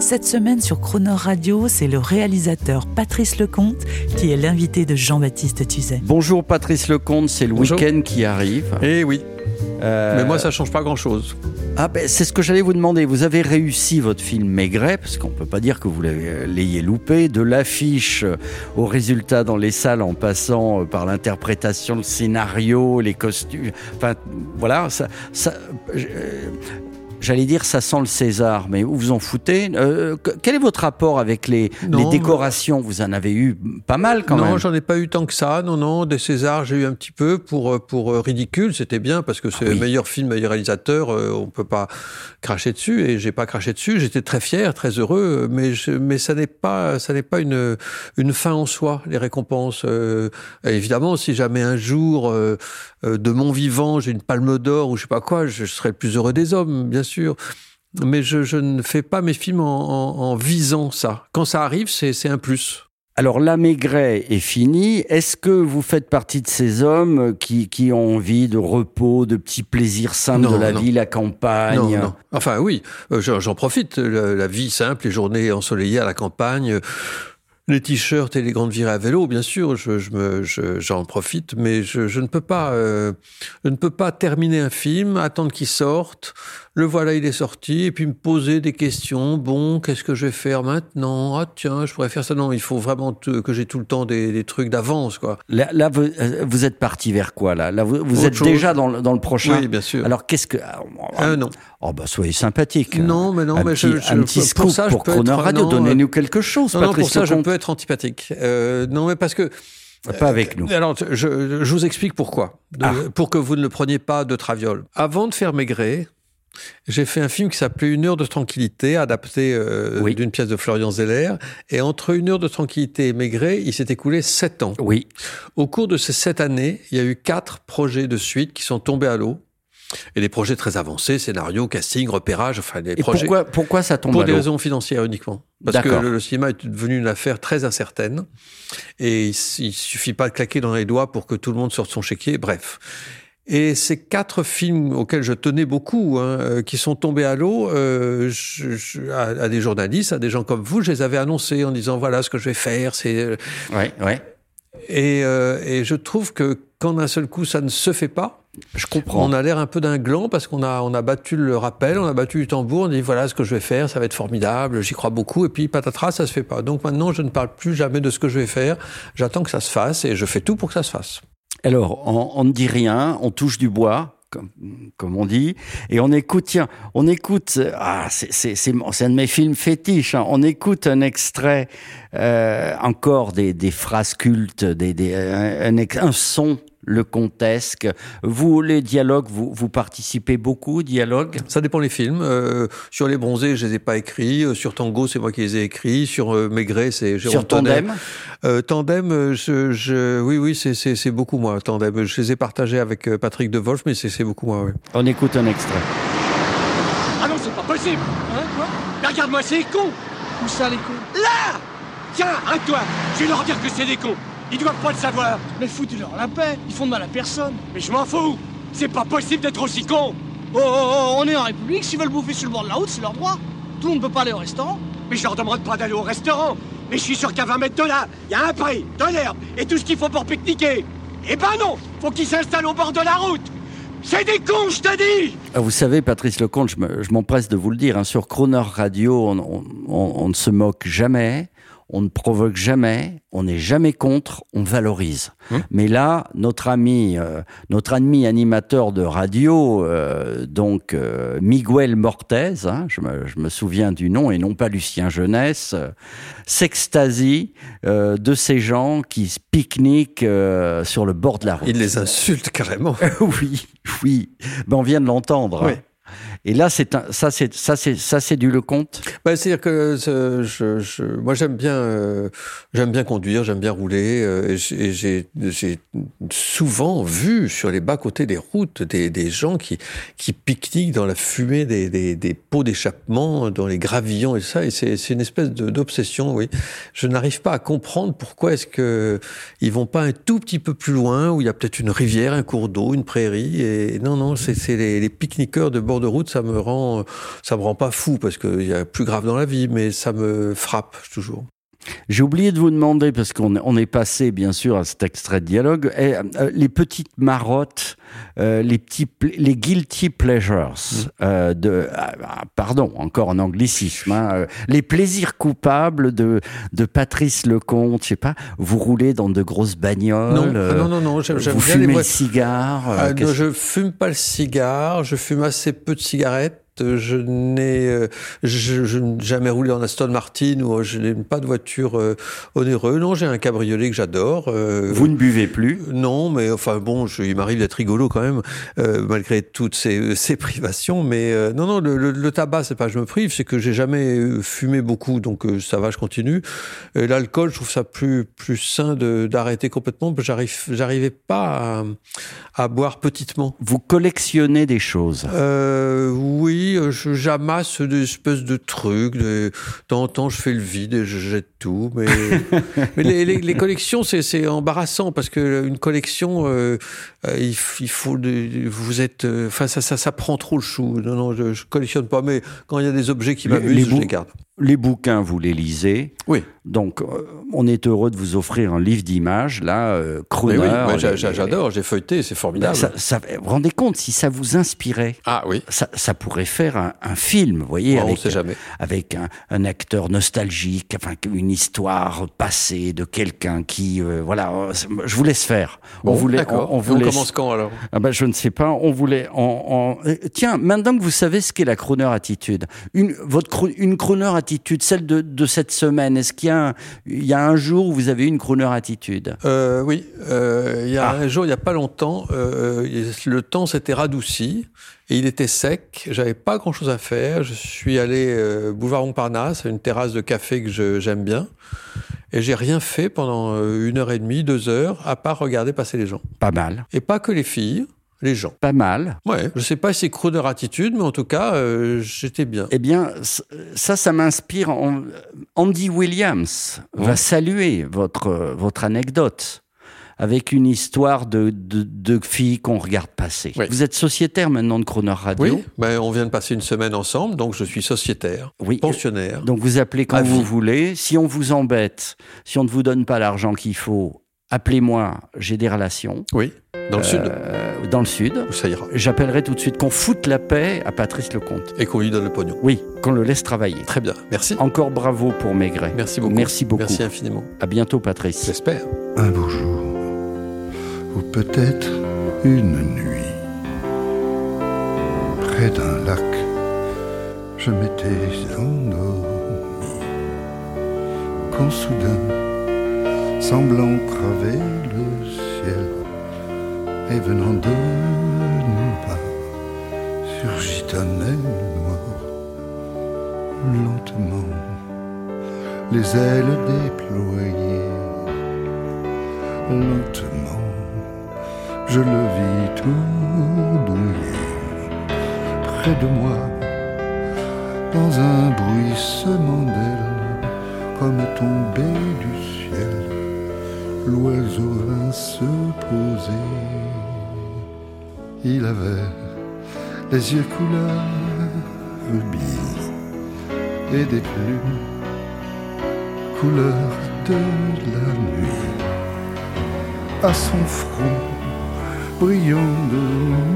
Cette semaine sur Croner Radio, c'est le réalisateur Patrice Lecomte qui est l'invité de Jean-Baptiste Tuzet. Bonjour Patrice Lecomte, c'est le week-end qui arrive. Eh oui, Euh, mais moi ça change pas grand-chose. Ah ben, c'est ce que j'allais vous demander. Vous avez réussi votre film Maigret, parce qu'on peut pas dire que vous euh, l'ayez loupé, de l'affiche euh, au résultat dans les salles en passant par l'interprétation, le scénario, les costumes. Enfin, voilà, ça, ça, euh, J'allais dire ça sent le César, mais vous vous en foutez. Euh, que- quel est votre rapport avec les, Non, les décorations? Vous en avez eu pas mal quand non, même. j'en ai pas eu tant que ça. Non, non, des Césars, j'ai eu un petit peu pour euh, pour euh, ridicule. C'était bien parce que c'est Ah oui. le meilleur film, meilleur réalisateur. euh, on peut pas cracher dessus et j'ai pas craché dessus. J'étais très fier, très heureux, mais je, mais ça n'est pas ça n'est pas une une fin en soi. Les récompenses. euh, évidemment, si jamais un jour de mon vivant j'ai une Palme d'Or ou je sais pas quoi, je serai le plus heureux des hommes, bien sûr. Mais je, je ne fais pas mes films en, en- en visant ça. Quand ça arrive, c'est un plus. Alors la Maigret est finie. Est-ce que vous faites partie de ces hommes qui, qui ont envie de repos, de petits plaisirs simples Non, de la non. vie, la campagne Non, non. Enfin, oui, euh, j'en profite. La, la vie simple, les journées ensoleillées à la campagne, les t-shirts et les grandes virées à vélo, bien sûr, je, je je- j'en profite, mais je, ne peux pas, euh, je ne peux pas terminer un film, attendre qu'il sorte. Le voilà, il est sorti, et puis me poser des questions. Bon, qu'est-ce que je vais faire maintenant? Ah tiens, je pourrais faire ça. Non, il faut vraiment que j'ai tout le temps des, des trucs d'avance, quoi. Là, là, vous, euh, vous êtes parti vers quoi là? Là, vous, êtes chose. déjà dans, le- dans le prochain. Oui, bien sûr. Alors qu'est-ce que ah, Ah, non. Oh bah soyez sympathique. Non, mais non, un mais petit, je- je- un petit pour scoop ça, je pour Croner être- Radio. non, Donnez-nous quelque chose, Non, non, Patrice pour ça, je Lecomte. peux être antipathique. Euh, non, mais parce que Pas avec nous. Alors, je, je vous explique pourquoi. De- Ah. Pour que vous ne le preniez pas de traviole. Avant de faire Maigret, j'ai fait un film qui s'appelait Une heure de tranquillité, adapté euh, Oui. d'une pièce de Florian Zeller. Et entre Une heure de tranquillité et Maigret, il s'est écoulé sept ans. Oui. Au cours de ces sept années, il y a eu quatre projets de suite qui sont tombés à l'eau. Et des projets très avancés, scénario, casting, repérage, enfin des Et projets. pourquoi, pourquoi ça tombe Pour à des raisons financières uniquement. Parce que le, le cinéma est devenu une affaire très incertaine. Et il, il suffit pas de claquer dans les doigts pour que tout le monde sorte son chéquier. Bref. Et ces quatre films auxquels je tenais beaucoup, hein, euh, qui sont tombés à l'eau, euh, à, à des journalistes, à des gens comme vous, je les avais annoncés en disant voilà ce que je vais faire. C'est euh, Ouais, ouais. et, euh, et je trouve que quand d'un seul coup ça ne se fait pas, Je comprends. on a l'air un peu d'un gland parce qu'on a, on a battu le rappel, on a battu le tambour, on dit voilà ce que je vais faire, ça va être formidable, j'y crois beaucoup, et puis patatras, ça se fait pas. Donc maintenant, je ne parle plus jamais de ce que je vais faire, j'attends que ça se fasse et je fais tout pour que ça se fasse. Alors, on, on ne dit rien, on touche du bois, comme, comme on dit, et on écoute, tiens, on écoute, ah, c'est c'est- c'est mon- c'est un de mes films fétiches, hein, on écoute un extrait, euh, encore des, des phrases cultes, des, des, un, un son, le contesque. Vous, les dialogues, vous, vous participez beaucoup aux dialogues? Ça dépend les films. Euh, sur Les Bronzés, je les ai pas écrits. Euh, Sur Tango, c'est moi qui les ai écrits. Sur euh, Maigret, c'est Jérôme Sur. Tandem Euh, Tandem, je, je, oui, oui, c'est- beaucoup moi. Tandem, je les ai partagés avec Patrick Devolf, mais c'est c'est beaucoup moi. Oui. On écoute un extrait. Ah non, c'est pas possible Hein, quoi? Mais regarde-moi, c'est con Où ça, les cons? Là Tiens, hein, toi Je vais leur dire que c'est des cons Ils doivent pas le savoir. Mais foutez-leur la paix, ils font de mal à personne. Mais je m'en fous. C'est pas possible d'être aussi con. Oh, oh, oh, on est en République, s'ils veulent bouffer sur le bord de la route, c'est leur droit. Tout le monde ne peut pas aller au restaurant. Mais je leur demande pas d'aller au restaurant. Mais je suis sûr qu'à 20 mètres de là, il y a un pré, de l'herbe et tout ce qu'il faut pour pique-niquer. Eh ben non Faut qu'ils s'installent au bord de la route. C'est des cons, je te dis. Ah, Vous savez, Patrice Lecomte, je me- je m'empresse de vous le dire, hein, sur Croner Radio, on, on- on- on ne se moque jamais, on ne provoque jamais, on n'est jamais contre, on valorise. Hum. Mais là, notre ami, euh, notre ami animateur de radio, euh, donc euh, Miguel Mortez, hein, je, me, je me souviens du nom et non pas Lucien Jeunesse, s'extasie de ces gens qui pique-niquent sur le bord de la route. Il les insulte carrément. oui, oui. Ben, on vient de l'entendre. Oui. Et là, c'est ça, c'est ça, c'est ça, c'est du Lecomte. Bah, c'est-à-dire que euh, moi j'aime bien, euh, j'aime bien conduire, j'aime bien rouler. euh, et j'ai- souvent vu sur les bas côtés des routes des, gens qui qui pique-niquent dans la fumée des, des, pots d'échappement, dans les gravillons et ça. Et c'est une espèce d'obsession, oui. Je n'arrive pas à comprendre pourquoi est-ce que ils vont pas un tout petit peu plus loin où il y a peut-être une rivière, un cours d'eau, une prairie. Et non, non, c'est les pique-niqueurs de bord de route, ça me rend, ça me rend pas fou parce qu'il y a plus grave dans la vie, mais ça me frappe toujours. J'ai oublié de vous demander, parce qu'on on est passé bien sûr à cet extrait de dialogue, et, euh, les petites marottes, euh, les petits, les guilty pleasures, euh, de, ah, ah, pardon, encore en anglicisme, hein, les plaisirs coupables de, de Patrice Lecomte, je sais pas, vous roulez dans de grosses bagnoles, Non, ah non, non, non, j'aime vous les fumez le cigare, non, je fume pas le cigare, je fume assez peu de cigarettes. Je n'ai euh, je, je n'ai jamais roulé en Aston Martin ou je n'ai pas de voiture euh, onéreuse. Non, j'ai un cabriolet que j'adore. euh, vous ne buvez plus? Non, mais enfin bon, je, il m'arrive d'être rigolo quand même, euh, malgré toutes ces, ces privations. Mais euh, non, non, le, le, le tabac, c'est pas que je me prive, c'est que j'ai jamais euh, fumé beaucoup, donc euh, ça va, je continue. L'alcool, je trouve ça plus plus sain d'arrêter complètement. J'arrive, j'arrivais pas à, à boire petitement. Vous collectionnez des choses? Euh, oui, euh, j'amasse des espèces de trucs. De, temps en temps, je fais le vide et je jette tout. Mais, mais les, les- les collections, c'est, embarrassant parce que une collection, euh, euh, il, faut, vous êtes, euh, enfin ça, ça, ça prend trop le chou. Non, non, je, je collectionne pas. Mais quand il y a des objets qui m'amusent, je les garde. Les bouquins, vous les lisez. Oui. Donc, euh, on est heureux de vous offrir un livre d'images, là, euh, Mais Crooner. oui, les- j'a- j'adore. J'ai feuilleté, c'est formidable. Ça, ça- vous vous rendez compte, si ça vous inspirait, ah oui. ça, ça pourrait faire un, un film, vous voyez, on avec, sait jamais. avec un, un acteur nostalgique, enfin, une histoire passée de quelqu'un qui, euh, voilà, euh, je vous laisse faire. Bon, on voulait, d'accord. on, on vous on laisse- commence quand alors? Ah ben, je ne sais pas. On voulait. Euh, Tiens, maintenant que vous savez ce qu'est la Croner attitude, une votre une Croner attitude, celle de, de cette semaine. Est-ce qu'il y a un, il y a un jour où vous avez eu une Croner attitude? Euh, oui, euh, il y a Ah. un jour, il n'y a pas longtemps, euh, le temps s'était radouci et il était sec. J'avais pas grand-chose à faire. Je suis allé boulevard Montparnasse, à une terrasse de café que je- j'aime bien, et j'ai rien fait pendant une heure et demie, deux heures, à part regarder passer les gens. Pas mal, Et pas que les filles, les gens. pas mal. Ouais, je sais pas si c'est crooner attitude, mais en tout cas, euh, j'étais bien. Eh bien, ça, ça m'inspire. Andy Williams va saluer votre votre anecdote. Avec une histoire de, de, de filles qu'on regarde passer. Oui. Vous êtes sociétaire maintenant de Croner Radio? Oui, ben, on vient de passer une semaine ensemble, donc je suis sociétaire, Oui. pensionnaire. Donc vous appelez quand vous vie. voulez. Si on vous embête, si on ne vous donne pas l'argent qu'il faut, appelez-moi. J'ai des relations Oui, dans le sud, euh, dans le sud. ça ira. J'appellerai tout de suite qu'on foute la paix à Patrice Lecomte. Et qu'on lui donne le pognon. Oui, qu'on le laisse travailler. Très bien, merci. Encore bravo pour Maigret. Merci beaucoup. Merci beaucoup. Merci infiniment. À bientôt, Patrice. J'espère. Un beau jour, ou peut-être une nuit, près d'un lac, je m'étais endormi, quand soudain, semblant traver le ciel, et venant de nulle part, surgit un aile noire, lentement, les ailes déployées. Lentement, je le vis tournoyer près de moi, dans un bruissement d'ailes, comme tombé du ciel, l'oiseau vint se poser. Il avait les yeux couleur rubis et des plumes couleur de la nuit à son front, brillant de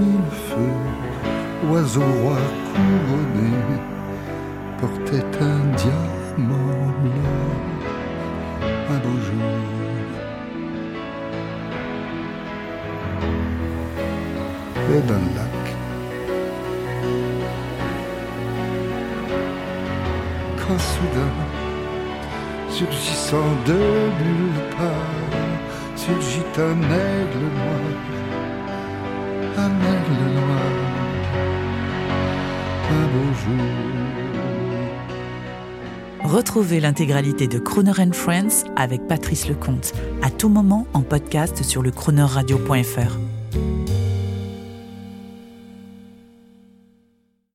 mille feux, oiseau roi couronné, portait un diamant blanc, un beau jour. Près d'un lac, quand soudain, surgissant de nulle part, surgit un aigle noir, un aigle noir, Retrouvez l'intégralité de Crooner and Friends avec Patrice Lecomte à tout moment en podcast sur le croonerradio.fr.